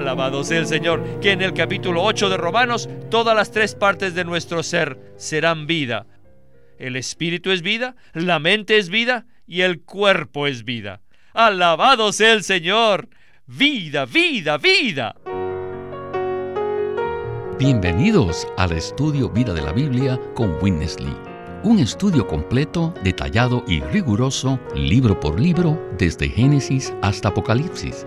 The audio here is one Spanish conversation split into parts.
Alabado sea el Señor, que en el capítulo 8 de Romanos todas las tres partes de nuestro ser serán vida. El espíritu es vida, la mente es vida y el cuerpo es vida. Alabado sea el Señor. Vida, vida, vida. Bienvenidos al estudio Vida de la Biblia con Witness Lee. Un estudio completo, detallado y riguroso, libro por libro, desde Génesis hasta Apocalipsis,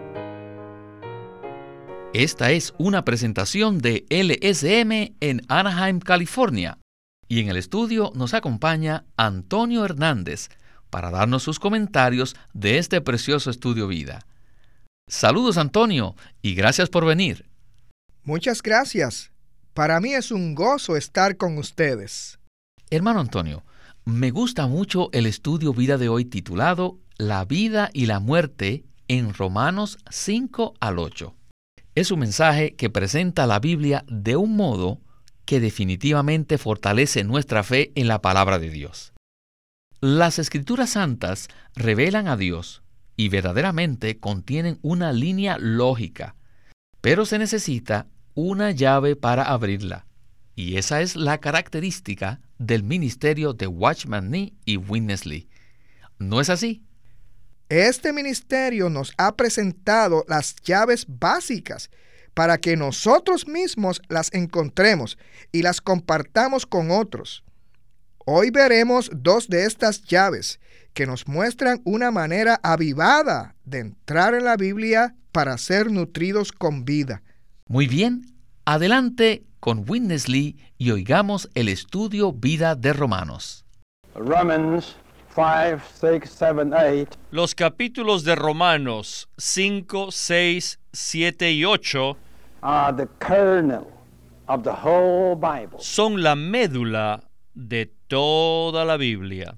Esta es una presentación de LSM en Anaheim, California. Y en el estudio nos acompaña Antonio Hernández para darnos sus comentarios de este precioso estudio vida. Saludos Antonio y gracias por venir. Muchas gracias. Para mí es un gozo estar con ustedes. Hermano Antonio, me gusta mucho el estudio vida de hoy titulado La vida y la muerte en Romanos 5 al 8. Es un mensaje que presenta la Biblia de un modo que definitivamente fortalece nuestra fe en la palabra de Dios. Las escrituras santas revelan a Dios y verdaderamente contienen una línea lógica, pero se necesita una llave para abrirla. Y esa es la característica del ministerio de Watchman Nee y Witness Lee. ¿No es así? Este ministerio nos ha presentado las llaves básicas para que nosotros mismos las encontremos y las compartamos con otros. Hoy veremos dos de estas llaves que nos muestran una manera avivada de entrar en la Biblia para ser nutridos con vida. Muy bien, adelante con Witness Lee y oigamos el estudio Vida de Romanos. Romans 5, 6, 7, 8. Los capítulos de Romanos 5, 6, 7 y 8 are the kernel of the whole Bible. son la médula de toda la Biblia.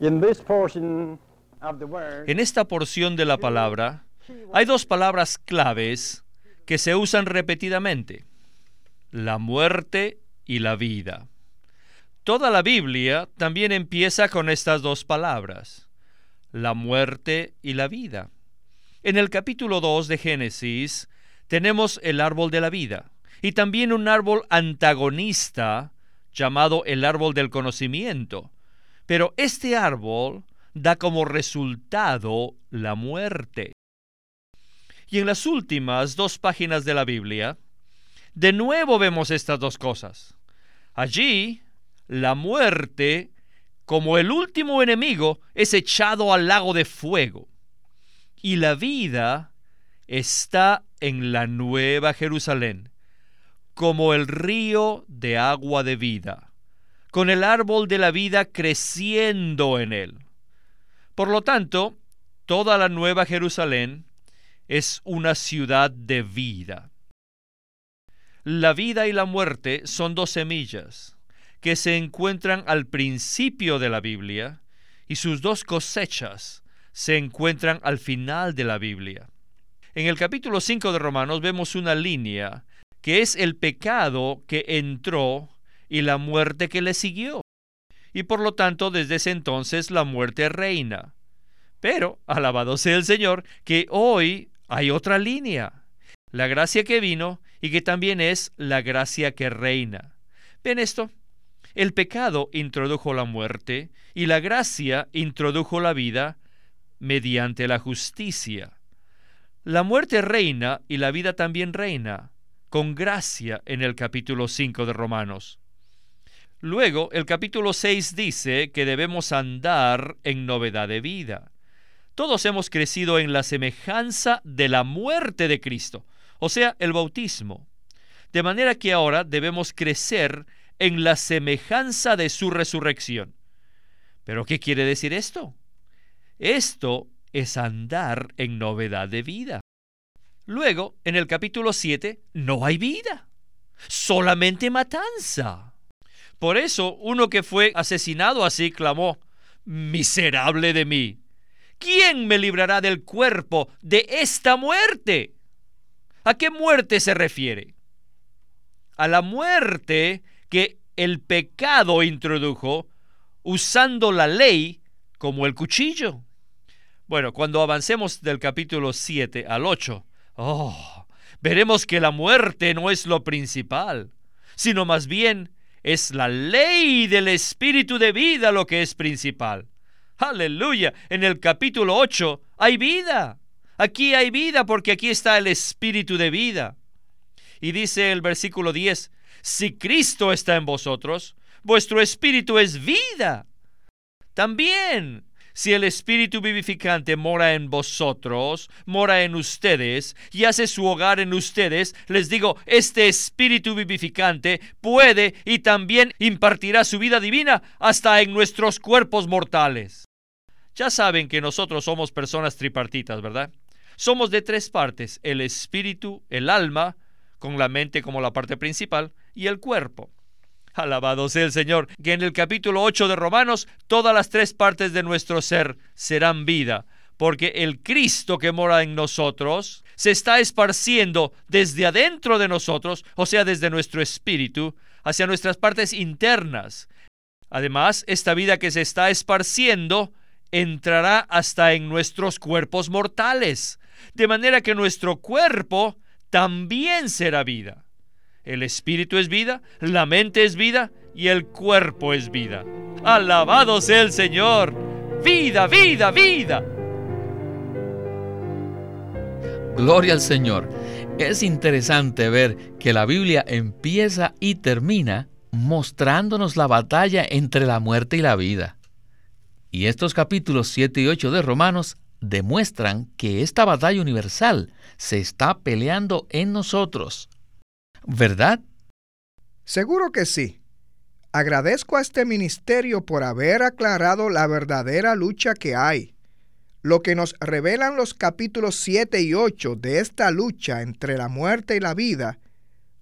In this portion of the word, En esta porción de la palabra hay dos palabras claves que se usan repetidamente, la muerte y la vida. Toda la Biblia también empieza con estas dos palabras, la muerte y la vida. En el capítulo 2 de Génesis tenemos el árbol de la vida y también un árbol antagonista llamado el árbol del conocimiento. Pero este árbol da como resultado la muerte. Y en las últimas dos páginas de la Biblia, de nuevo vemos estas dos cosas. Allí, la muerte, como el último enemigo, es echado al lago de fuego. Y la vida está en la nueva Jerusalén, como el río de agua de vida, con el árbol de la vida creciendo en él. Por lo tanto, toda la nueva Jerusalén es una ciudad de vida. La vida y la muerte son dos semillas que se encuentran al principio de la Biblia y sus dos cosechas se encuentran al final de la Biblia. En el capítulo 5 de Romanos vemos una línea que es el pecado que entró y la muerte que le siguió. Y por lo tanto desde ese entonces la muerte reina. Pero, alabado sea el Señor, que hoy hay otra línea, la gracia que vino y que también es la gracia que reina. ¿Ven esto? El pecado introdujo la muerte y la gracia introdujo la vida mediante la justicia. La muerte reina y la vida también reina, con gracia en el capítulo 5 de Romanos. Luego, el capítulo 6 dice que debemos andar en novedad de vida. Todos hemos crecido en la semejanza de la muerte de Cristo, o sea, el bautismo. De manera que ahora debemos crecer en la semejanza de su resurrección. ¿Pero qué quiere decir esto? Esto es andar en novedad de vida. Luego, en el capítulo 7, no hay vida, solamente matanza. Por eso uno que fue asesinado así clamó, miserable de mí, ¿quién me librará del cuerpo de esta muerte? ¿A qué muerte se refiere? A la muerte que el pecado introdujo usando la ley como el cuchillo. Bueno, cuando avancemos del capítulo 7 al 8, oh, veremos que la muerte no es lo principal, sino más bien es la ley del espíritu de vida lo que es principal. Aleluya. En el capítulo 8 hay vida. Aquí hay vida porque aquí está el espíritu de vida. Y dice el versículo 10, si Cristo está en vosotros, vuestro espíritu es vida. También si el Espíritu vivificante mora en vosotros, mora en ustedes y hace su hogar en ustedes, les digo, este Espíritu vivificante puede y también impartirá su vida divina hasta en nuestros cuerpos mortales. Ya saben que nosotros somos personas tripartitas, ¿verdad? Somos de tres partes, el espíritu, el alma, con la mente como la parte principal, y el cuerpo. Alabado sea el Señor, que en el capítulo 8 de Romanos todas las tres partes de nuestro ser serán vida, porque el Cristo que mora en nosotros se está esparciendo desde adentro de nosotros, o sea, desde nuestro espíritu, hacia nuestras partes internas. Además, esta vida que se está esparciendo entrará hasta en nuestros cuerpos mortales, de manera que nuestro cuerpo también será vida. El espíritu es vida, la mente es vida y el cuerpo es vida. Alabado sea el Señor. Vida, vida, vida. Gloria al Señor. Es interesante ver que la Biblia empieza y termina mostrándonos la batalla entre la muerte y la vida. Y estos capítulos 7 y 8 de Romanos demuestran que esta batalla universal se está peleando en nosotros, ¿verdad? Seguro que sí. Agradezco a este ministerio por haber aclarado la verdadera lucha que hay. Lo que nos revelan los capítulos 7 y 8 de esta lucha entre la muerte y la vida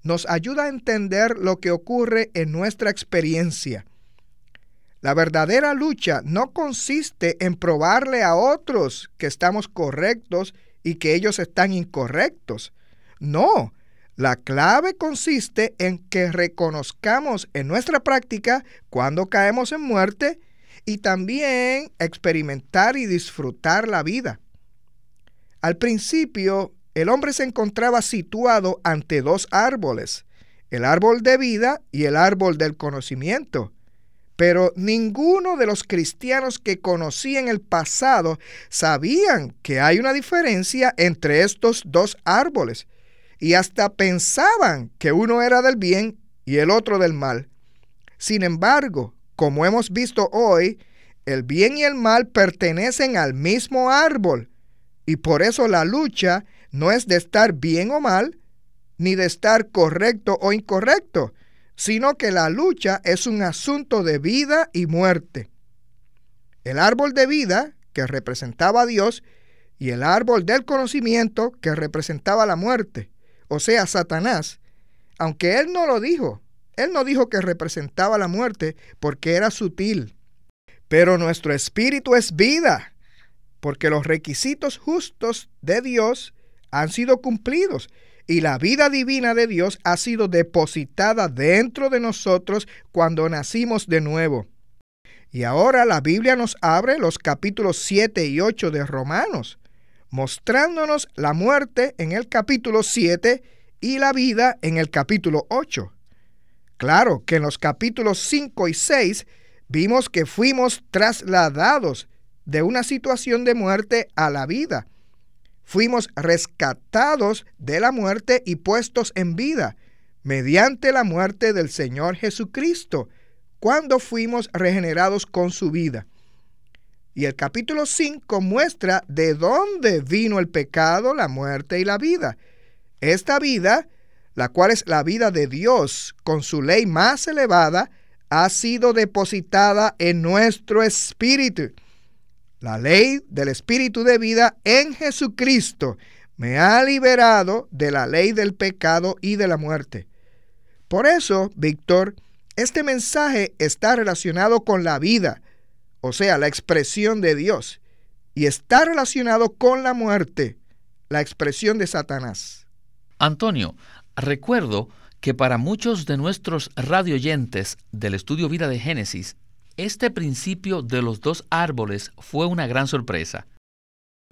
nos ayuda a entender lo que ocurre en nuestra experiencia. La verdadera lucha no consiste en probarle a otros que estamos correctos y que ellos están incorrectos. No, la clave consiste en que reconozcamos en nuestra práctica cuando caemos en muerte y también experimentar y disfrutar la vida. Al principio, el hombre se encontraba situado ante dos árboles, el árbol de vida y el árbol del conocimiento. Pero ninguno de los cristianos que conocí en el pasado sabían que hay una diferencia entre estos dos árboles y hasta pensaban que uno era del bien y el otro del mal. Sin embargo, como hemos visto hoy, el bien y el mal pertenecen al mismo árbol y por eso la lucha no es de estar bien o mal, ni de estar correcto o incorrecto, sino que la lucha es un asunto de vida y muerte. El árbol de vida, que representaba a Dios, y el árbol del conocimiento, que representaba la muerte o sea, Satanás, aunque él no lo dijo, él no dijo que representaba la muerte porque era sutil. Pero nuestro espíritu es vida, porque los requisitos justos de Dios han sido cumplidos y la vida divina de Dios ha sido depositada dentro de nosotros cuando nacimos de nuevo. Y ahora la Biblia nos abre los capítulos 7 y 8 de Romanos mostrándonos la muerte en el capítulo 7 y la vida en el capítulo 8. Claro que en los capítulos 5 y 6 vimos que fuimos trasladados de una situación de muerte a la vida. Fuimos rescatados de la muerte y puestos en vida mediante la muerte del Señor Jesucristo, cuando fuimos regenerados con su vida. Y el capítulo 5 muestra de dónde vino el pecado, la muerte y la vida. Esta vida, la cual es la vida de Dios con su ley más elevada, ha sido depositada en nuestro espíritu. La ley del espíritu de vida en Jesucristo me ha liberado de la ley del pecado y de la muerte. Por eso, Víctor, Este mensaje está relacionado con la vida, o sea, la expresión de Dios, y está relacionado con la muerte, la expresión de Satanás. Antonio, recuerdo que para muchos de nuestros radioyentes del estudio Vida de Génesis, este principio de los dos árboles fue una gran sorpresa.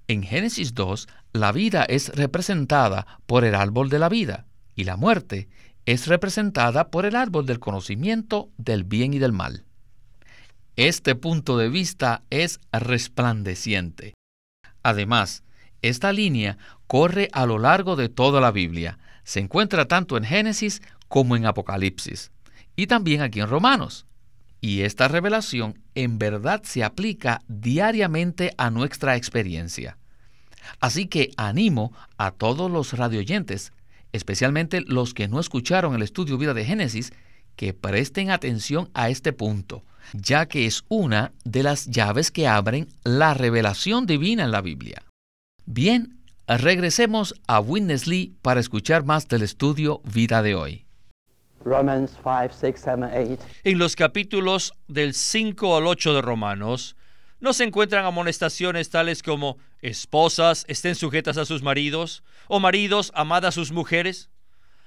En Génesis 2, la vida es representada por el árbol de la vida y la muerte es representada por el árbol del conocimiento del bien y del mal. Este punto de vista es resplandeciente. Además, esta línea corre a lo largo de toda la Biblia. Se encuentra tanto en Génesis como en Apocalipsis y también aquí en Romanos. Y esta revelación en verdad se aplica diariamente a nuestra experiencia. Así que animo a todos los radioyentes, especialmente los que no escucharon el estudio Vida de Génesis, que presten atención a este punto, ya que es una de las llaves que abren la revelación divina en la Biblia. Bien, regresemos a Witness Lee para escuchar más del estudio Vida de hoy. Romans 5, 6, 7, 8. En los capítulos del 5 al 8 de Romanos, no se encuentran amonestaciones tales como esposas estén sujetas a sus maridos o maridos amad a sus mujeres.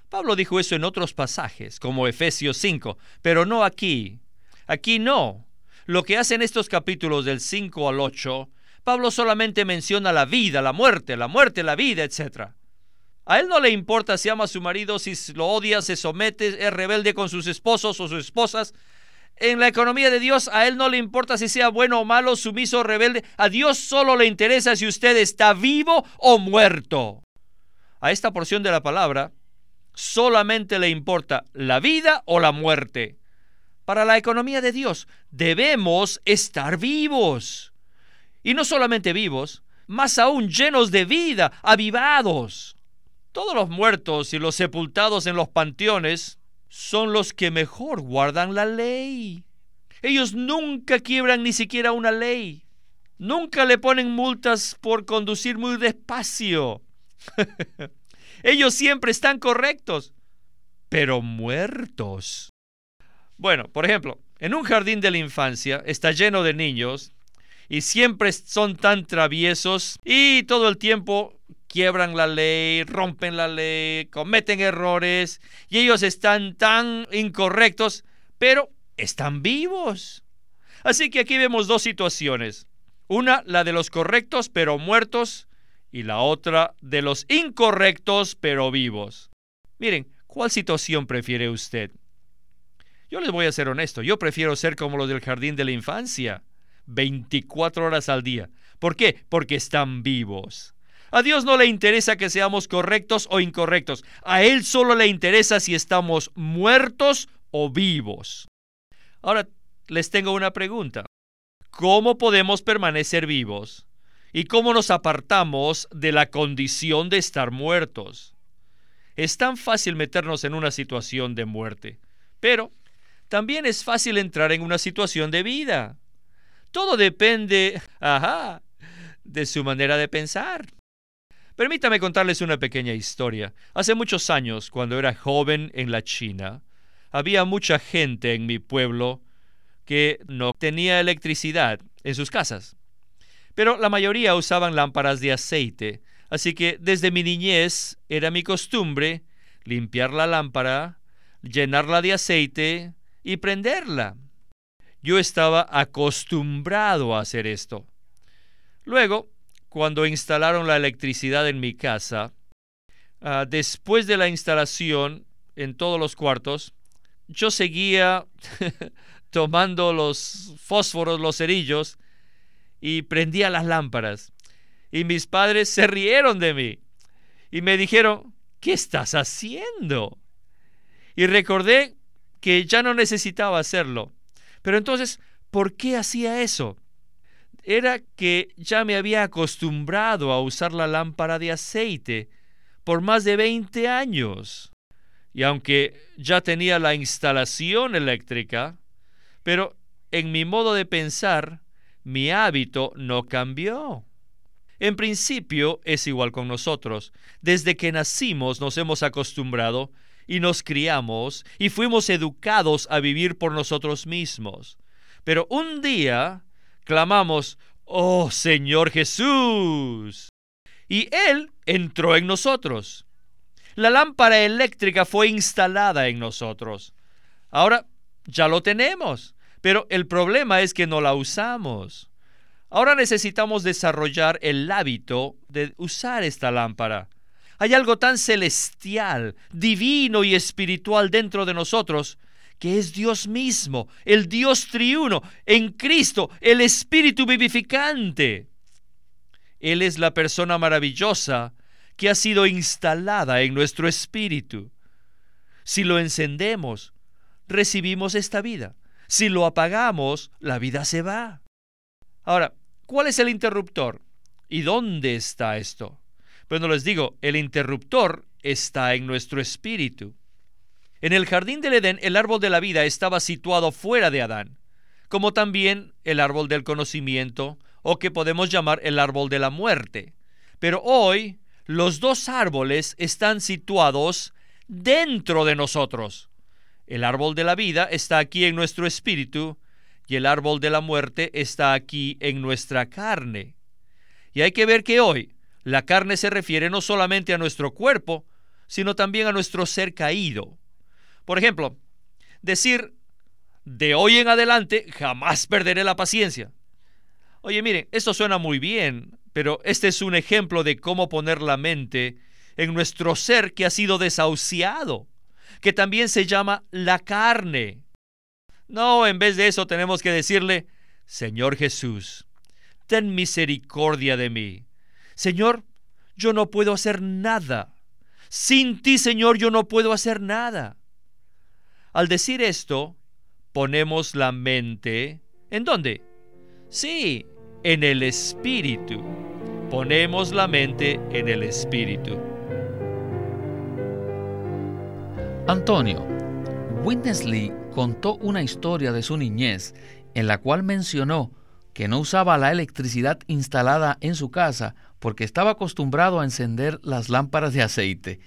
Pablo dijo eso en otros pasajes, como Efesios 5, pero no aquí. Aquí no. Lo que hacen estos capítulos del 5 al 8, Pablo solamente menciona la vida, la muerte, la muerte, la vida, etc. A él no le importa si ama a su marido, si lo odia, se somete, es rebelde con sus esposos o sus esposas. En la economía de Dios, a él no le importa si sea bueno o malo, sumiso o rebelde. A Dios solo le interesa si usted está vivo o muerto. A esta porción de la palabra solamente le importa la vida o la muerte. Para la economía de Dios debemos estar vivos. Y no solamente vivos, más aún llenos de vida, avivados. Todos los muertos y los sepultados en los panteones son los que mejor guardan la ley. Ellos nunca quiebran ni siquiera una ley. Nunca le ponen multas por conducir muy despacio. Ellos siempre están correctos, pero muertos. Bueno, por ejemplo, en un jardín de la infancia está lleno de niños y siempre son tan traviesos y todo el tiempo quiebran la ley, rompen la ley, cometen errores y ellos están tan incorrectos, pero están vivos. Así que aquí vemos dos situaciones. Una, la de los correctos pero muertos y la otra de los incorrectos pero vivos. Miren, ¿cuál situación prefiere usted? Yo les voy a ser honesto, yo prefiero ser como los del jardín de la infancia, 24 horas al día. ¿Por qué? Porque están vivos. A Dios no le interesa que seamos correctos o incorrectos. A Él solo le interesa si estamos muertos o vivos. Ahora, les tengo una pregunta. ¿Cómo podemos permanecer vivos? ¿Y cómo nos apartamos de la condición de estar muertos? Es tan fácil meternos en una situación de muerte, pero también es fácil entrar en una situación de vida. Todo depende, ajá, de su manera de pensar. Permítame contarles una pequeña historia. Hace muchos años, cuando era joven en la China, había mucha gente en mi pueblo que no tenía electricidad en sus casas. Pero la mayoría usaban lámparas de aceite, así que desde mi niñez era mi costumbre limpiar la lámpara, llenarla de aceite y prenderla. Yo estaba acostumbrado a hacer esto. Luego, cuando instalaron la electricidad en mi casa, ah, después de la instalación en todos los cuartos, yo seguía tomando los fósforos, los cerillos, y prendía las lámparas. Y mis padres se rieron de mí y me dijeron, ¿qué estás haciendo? Y recordé que ya no necesitaba hacerlo. Pero entonces, ¿por qué hacía eso? era que ya me había acostumbrado a usar la lámpara de aceite por más de 20 años. Y aunque ya tenía la instalación eléctrica, pero en mi modo de pensar, mi hábito no cambió. En principio es igual con nosotros. Desde que nacimos nos hemos acostumbrado y nos criamos y fuimos educados a vivir por nosotros mismos. Pero un día clamamos, Oh Señor Jesús. Y Él entró en nosotros. La lámpara eléctrica fue instalada en nosotros. Ahora ya lo tenemos, pero el problema es que no la usamos. Ahora necesitamos desarrollar el hábito de usar esta lámpara. Hay algo tan celestial, divino y espiritual dentro de nosotros que es Dios mismo, el Dios triuno, en Cristo, el Espíritu vivificante. Él es la persona maravillosa que ha sido instalada en nuestro espíritu. Si lo encendemos, recibimos esta vida. Si lo apagamos, la vida se va. Ahora, ¿cuál es el interruptor? ¿Y dónde está esto? Bueno, les digo, el interruptor está en nuestro espíritu. En el jardín del Edén el árbol de la vida estaba situado fuera de Adán, como también el árbol del conocimiento, o que podemos llamar el árbol de la muerte. Pero hoy los dos árboles están situados dentro de nosotros. El árbol de la vida está aquí en nuestro espíritu y el árbol de la muerte está aquí en nuestra carne. Y hay que ver que hoy la carne se refiere no solamente a nuestro cuerpo, sino también a nuestro ser caído. Por ejemplo, decir, de hoy en adelante jamás perderé la paciencia. Oye, miren, esto suena muy bien, pero este es un ejemplo de cómo poner la mente en nuestro ser que ha sido desahuciado, que también se llama la carne. No, en vez de eso tenemos que decirle, Señor Jesús, ten misericordia de mí. Señor, yo no puedo hacer nada. Sin ti, Señor, yo no puedo hacer nada. Al decir esto, ponemos la mente ¿en dónde? Sí, en el espíritu. Ponemos la mente en el espíritu. Antonio, Witness Lee contó una historia de su niñez en la cual mencionó que no usaba la electricidad instalada en su casa porque estaba acostumbrado a encender las lámparas de aceite.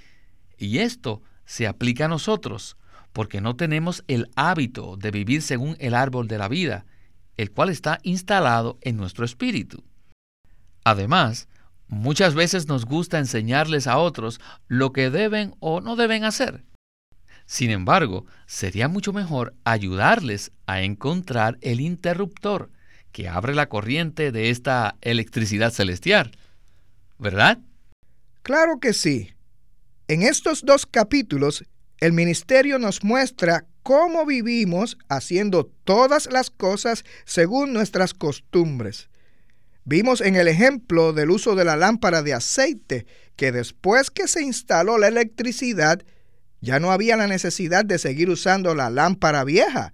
Y esto se aplica a nosotros porque no tenemos el hábito de vivir según el árbol de la vida, el cual está instalado en nuestro espíritu. Además, muchas veces nos gusta enseñarles a otros lo que deben o no deben hacer. Sin embargo, sería mucho mejor ayudarles a encontrar el interruptor que abre la corriente de esta electricidad celestial. ¿Verdad? Claro que sí. En estos dos capítulos el ministerio nos muestra cómo vivimos haciendo todas las cosas según nuestras costumbres. Vimos en el ejemplo del uso de la lámpara de aceite que después que se instaló la electricidad, ya no había la necesidad de seguir usando la lámpara vieja,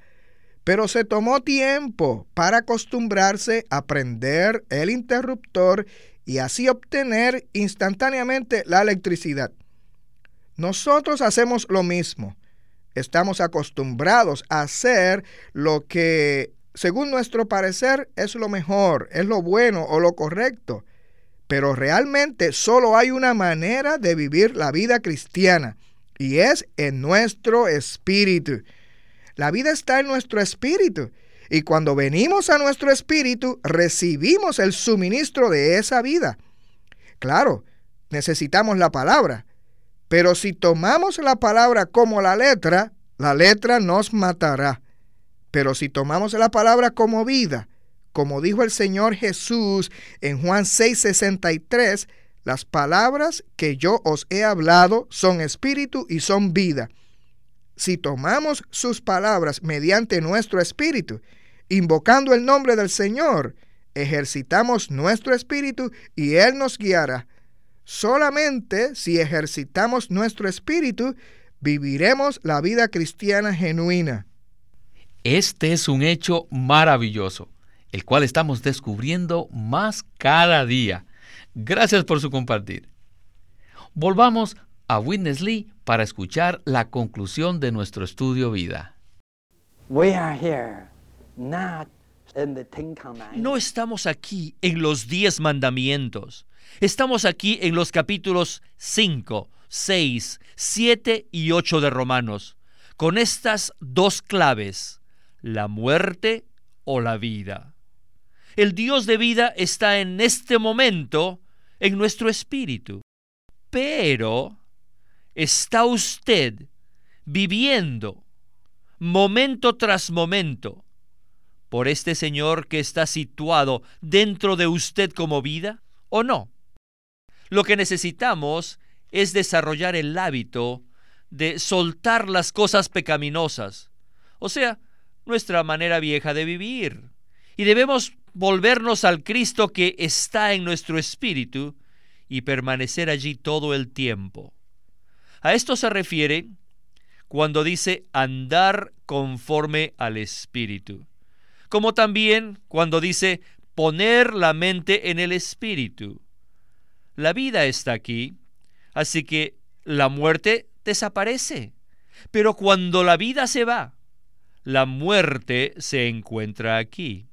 pero se tomó tiempo para acostumbrarse a prender el interruptor y así obtener instantáneamente la electricidad. Nosotros hacemos lo mismo. Estamos acostumbrados a hacer lo que, según nuestro parecer, es lo mejor, es lo bueno o lo correcto. Pero realmente solo hay una manera de vivir la vida cristiana y es en nuestro espíritu. La vida está en nuestro espíritu. Y cuando venimos a nuestro espíritu, recibimos el suministro de esa vida. Claro, necesitamos la palabra, pero si tomamos la palabra como la letra, la letra nos matará. Pero si tomamos la palabra como vida, como dijo el Señor Jesús en Juan 6:63, las palabras que yo os he hablado son espíritu y son vida. Si tomamos sus palabras mediante nuestro espíritu, invocando el nombre del Señor, ejercitamos nuestro espíritu y Él nos guiará. Solamente si ejercitamos nuestro espíritu, viviremos la vida cristiana genuina. Este es un hecho maravilloso, el cual estamos descubriendo más cada día. Gracias por su compartir. Volvamos a Witness Lee para escuchar la conclusión de nuestro estudio vida. No estamos aquí en los diez mandamientos Estamos aquí en los capítulos 5, 6, 7 y 8 de Romanos, con estas dos claves, la muerte o la vida. El Dios de vida está en este momento en nuestro espíritu, pero está usted viviendo momento tras momento por este Señor que está situado dentro de usted como vida o no. Lo que necesitamos es desarrollar el hábito de soltar las cosas pecaminosas, o sea, nuestra manera vieja de vivir. Y debemos volvernos al Cristo que está en nuestro espíritu y permanecer allí todo el tiempo. A esto se refiere cuando dice andar conforme al espíritu, como también cuando dice poner la mente en el espíritu. La vida está aquí, así que la muerte desaparece. Pero cuando la vida se va, la muerte se encuentra aquí.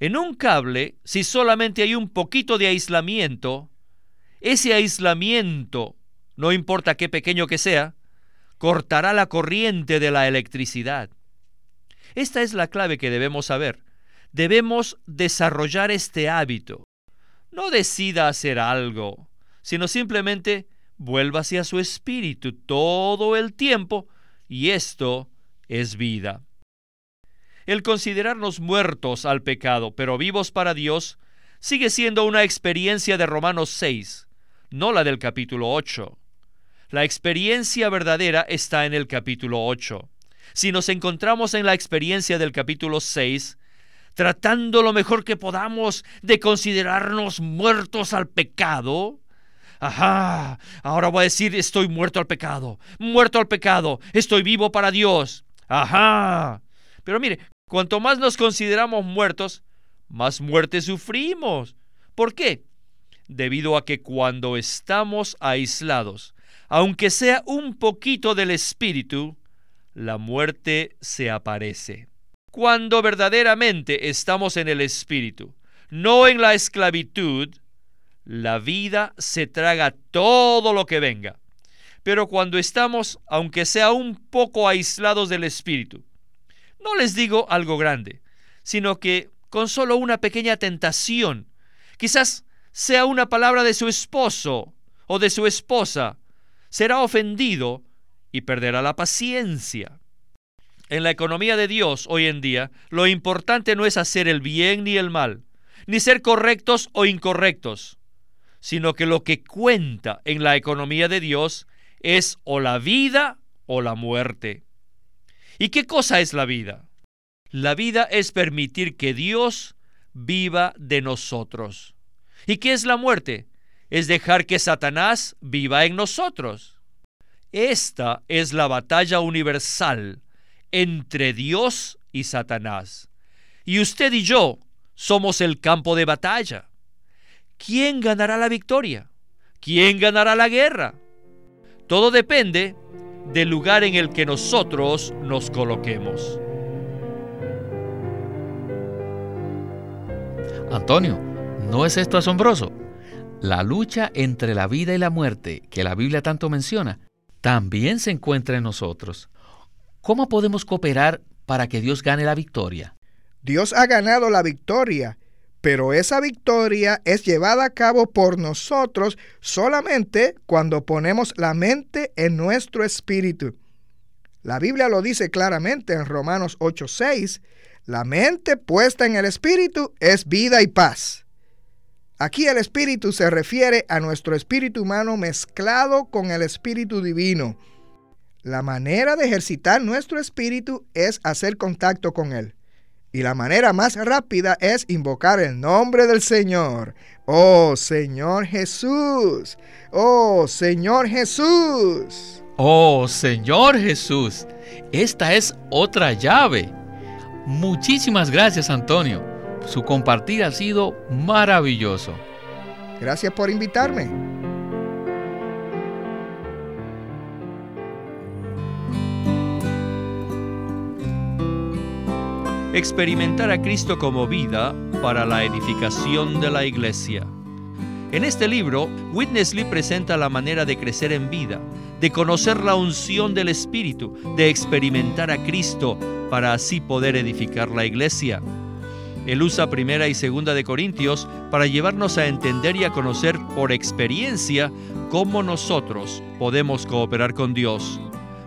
En un cable, si solamente hay un poquito de aislamiento, ese aislamiento, no importa qué pequeño que sea, cortará la corriente de la electricidad. Esta es la clave que debemos saber. Debemos desarrollar este hábito. No decida hacer algo, sino simplemente vuelva hacia su espíritu todo el tiempo y esto es vida. El considerarnos muertos al pecado, pero vivos para Dios, sigue siendo una experiencia de Romanos 6, no la del capítulo 8. La experiencia verdadera está en el capítulo 8. Si nos encontramos en la experiencia del capítulo 6, tratando lo mejor que podamos de considerarnos muertos al pecado, ajá, ahora voy a decir estoy muerto al pecado, muerto al pecado, estoy vivo para Dios, ajá. Pero mire, cuanto más nos consideramos muertos, más muerte sufrimos. ¿Por qué? Debido a que cuando estamos aislados, aunque sea un poquito del espíritu, la muerte se aparece. Cuando verdaderamente estamos en el espíritu, no en la esclavitud, la vida se traga todo lo que venga. Pero cuando estamos, aunque sea un poco aislados del espíritu, no les digo algo grande, sino que con solo una pequeña tentación, quizás sea una palabra de su esposo o de su esposa, será ofendido y perderá la paciencia. En la economía de Dios hoy en día, lo importante no es hacer el bien ni el mal, ni ser correctos o incorrectos, sino que lo que cuenta en la economía de Dios es o la vida o la muerte. ¿Y qué cosa es la vida? La vida es permitir que Dios viva de nosotros. ¿Y qué es la muerte? Es dejar que Satanás viva en nosotros. Esta es la batalla universal entre Dios y Satanás. Y usted y yo somos el campo de batalla. ¿Quién ganará la victoria? ¿Quién ganará la guerra? Todo depende del lugar en el que nosotros nos coloquemos. Antonio, ¿no es esto asombroso? La lucha entre la vida y la muerte, que la Biblia tanto menciona, también se encuentra en nosotros. ¿Cómo podemos cooperar para que Dios gane la victoria? Dios ha ganado la victoria pero esa victoria es llevada a cabo por nosotros solamente cuando ponemos la mente en nuestro espíritu. La Biblia lo dice claramente en Romanos 8:6, la mente puesta en el espíritu es vida y paz. Aquí el espíritu se refiere a nuestro espíritu humano mezclado con el espíritu divino. La manera de ejercitar nuestro espíritu es hacer contacto con él. Y la manera más rápida es invocar el nombre del Señor. Oh Señor Jesús. Oh Señor Jesús. Oh Señor Jesús. Esta es otra llave. Muchísimas gracias Antonio. Su compartir ha sido maravilloso. Gracias por invitarme. experimentar a Cristo como vida para la edificación de la iglesia. En este libro, Witness Lee presenta la manera de crecer en vida, de conocer la unción del Espíritu, de experimentar a Cristo para así poder edificar la iglesia. Él usa primera y segunda de Corintios para llevarnos a entender y a conocer por experiencia cómo nosotros podemos cooperar con Dios.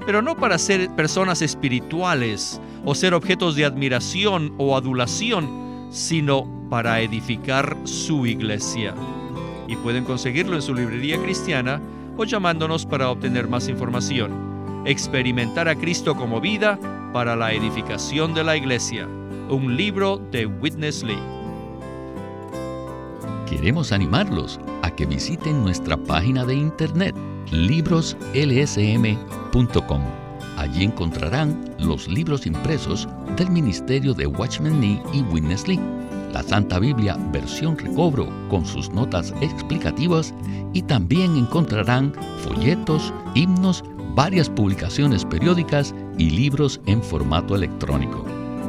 Pero no para ser personas espirituales o ser objetos de admiración o adulación, sino para edificar su iglesia. Y pueden conseguirlo en su librería cristiana o llamándonos para obtener más información. Experimentar a Cristo como vida para la edificación de la iglesia un libro de Witness Lee. Queremos animarlos a que visiten nuestra página de internet libroslsm.com. Allí encontrarán los libros impresos del Ministerio de Watchman Nee y Witness Lee, la Santa Biblia versión recobro con sus notas explicativas y también encontrarán folletos, himnos, varias publicaciones periódicas y libros en formato electrónico.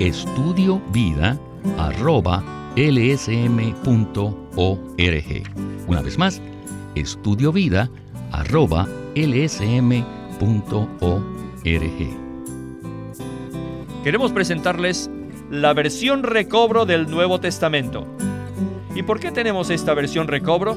estudiovida.lsm.org. Una vez más, estudiovida.lsm.org. Queremos presentarles la versión recobro del Nuevo Testamento. ¿Y por qué tenemos esta versión recobro?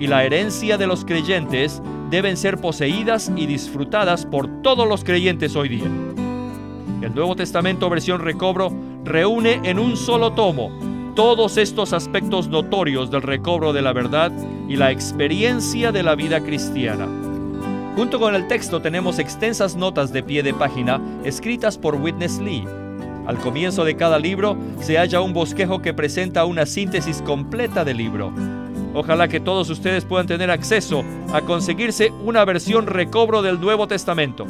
y la herencia de los creyentes deben ser poseídas y disfrutadas por todos los creyentes hoy día. El Nuevo Testamento versión recobro reúne en un solo tomo todos estos aspectos notorios del recobro de la verdad y la experiencia de la vida cristiana. Junto con el texto tenemos extensas notas de pie de página escritas por Witness Lee. Al comienzo de cada libro se halla un bosquejo que presenta una síntesis completa del libro. Ojalá que todos ustedes puedan tener acceso a conseguirse una versión recobro del Nuevo Testamento.